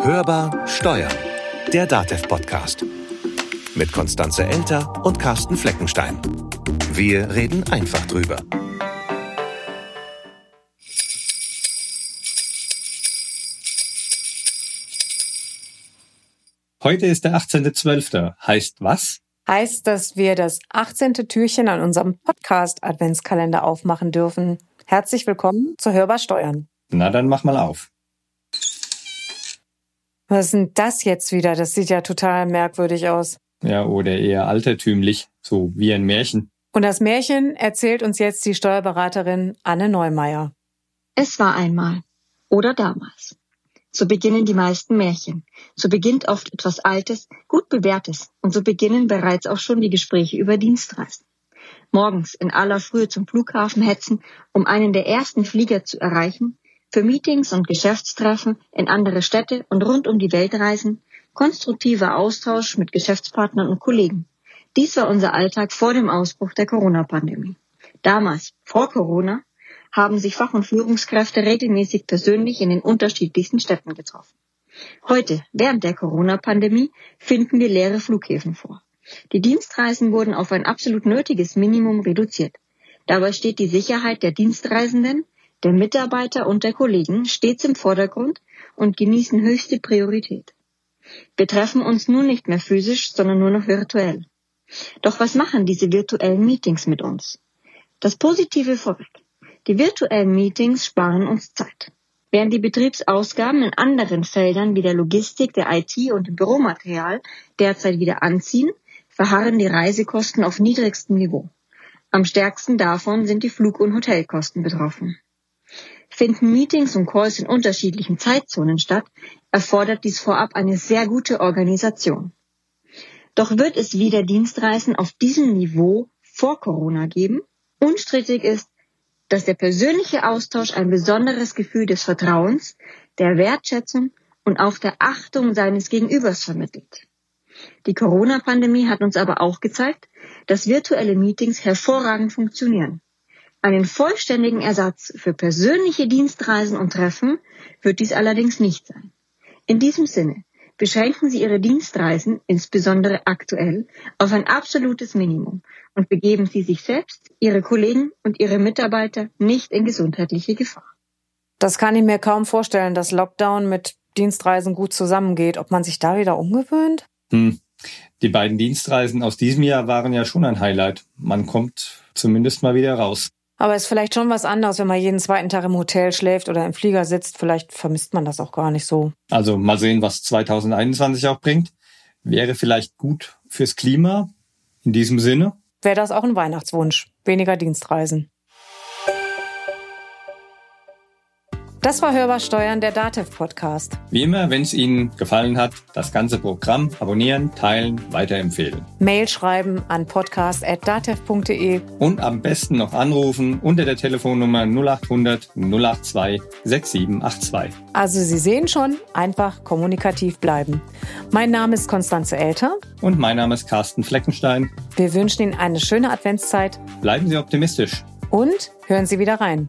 Hörbar Steuern, der DATEV-Podcast. Mit Konstanze Elter und Carsten Fleckenstein. Wir reden einfach drüber. Heute ist der 18.12. Heißt was? Heißt, dass wir das 18. Türchen an unserem Podcast-Adventskalender aufmachen dürfen. Herzlich willkommen zu Hörbar Steuern. Na, dann mach mal auf. Was ist denn das jetzt wieder? Das sieht ja total merkwürdig aus. Ja, oder eher altertümlich, so wie ein Märchen. Und das Märchen erzählt uns jetzt die Steuerberaterin Anne Neumeier. Es war einmal oder damals. So beginnen die meisten Märchen. So beginnt oft etwas Altes, gut bewährtes. Und so beginnen bereits auch schon die Gespräche über Dienstreisen. Morgens in aller Frühe zum Flughafen hetzen, um einen der ersten Flieger zu erreichen, für Meetings und Geschäftstreffen in andere Städte und rund um die Welt reisen, konstruktiver Austausch mit Geschäftspartnern und Kollegen. Dies war unser Alltag vor dem Ausbruch der Corona-Pandemie. Damals, vor Corona, haben sich Fach- und Führungskräfte regelmäßig persönlich in den unterschiedlichsten Städten getroffen. Heute, während der Corona-Pandemie, finden wir leere Flughäfen vor. Die Dienstreisen wurden auf ein absolut nötiges Minimum reduziert. Dabei steht die Sicherheit der Dienstreisenden, der Mitarbeiter und der Kollegen stets im Vordergrund und genießen höchste Priorität. Wir treffen uns nun nicht mehr physisch, sondern nur noch virtuell. Doch was machen diese virtuellen Meetings mit uns? Das Positive vorweg. Die virtuellen Meetings sparen uns Zeit. Während die Betriebsausgaben in anderen Feldern wie der Logistik, der IT und dem Büromaterial derzeit wieder anziehen, verharren die Reisekosten auf niedrigstem Niveau. Am stärksten davon sind die Flug- und Hotelkosten betroffen. Finden Meetings und Calls in unterschiedlichen Zeitzonen statt, erfordert dies vorab eine sehr gute Organisation. Doch wird es wieder Dienstreisen auf diesem Niveau vor Corona geben? Unstrittig ist, dass der persönliche Austausch ein besonderes Gefühl des Vertrauens, der Wertschätzung und auch der Achtung seines Gegenübers vermittelt. Die Corona-Pandemie hat uns aber auch gezeigt, dass virtuelle Meetings hervorragend funktionieren. Einen vollständigen Ersatz für persönliche Dienstreisen und Treffen wird dies allerdings nicht sein. In diesem Sinne beschränken Sie Ihre Dienstreisen, insbesondere aktuell, auf ein absolutes Minimum und begeben Sie sich selbst, Ihre Kollegen und Ihre Mitarbeiter nicht in gesundheitliche Gefahr. Das kann ich mir kaum vorstellen, dass Lockdown mit Dienstreisen gut zusammengeht. Ob man sich da wieder umgewöhnt? Hm. Die beiden Dienstreisen aus diesem Jahr waren ja schon ein Highlight. Man kommt zumindest mal wieder raus. Aber es ist vielleicht schon was anderes, wenn man jeden zweiten Tag im Hotel schläft oder im Flieger sitzt. Vielleicht vermisst man das auch gar nicht so. Also mal sehen, was 2021 auch bringt. Wäre vielleicht gut fürs Klima. In diesem Sinne. Wäre das auch ein Weihnachtswunsch? Weniger Dienstreisen. Das war Hörbar Steuern, der DATEV-Podcast. Wie immer, wenn es Ihnen gefallen hat, das ganze Programm abonnieren, teilen, weiterempfehlen. Mail schreiben an podcast.datev.de Und am besten noch anrufen unter der Telefonnummer 0800 082 6782. Also Sie sehen schon, einfach kommunikativ bleiben. Mein Name ist Konstanze Elter. Und mein Name ist Carsten Fleckenstein. Wir wünschen Ihnen eine schöne Adventszeit. Bleiben Sie optimistisch. Und hören Sie wieder rein.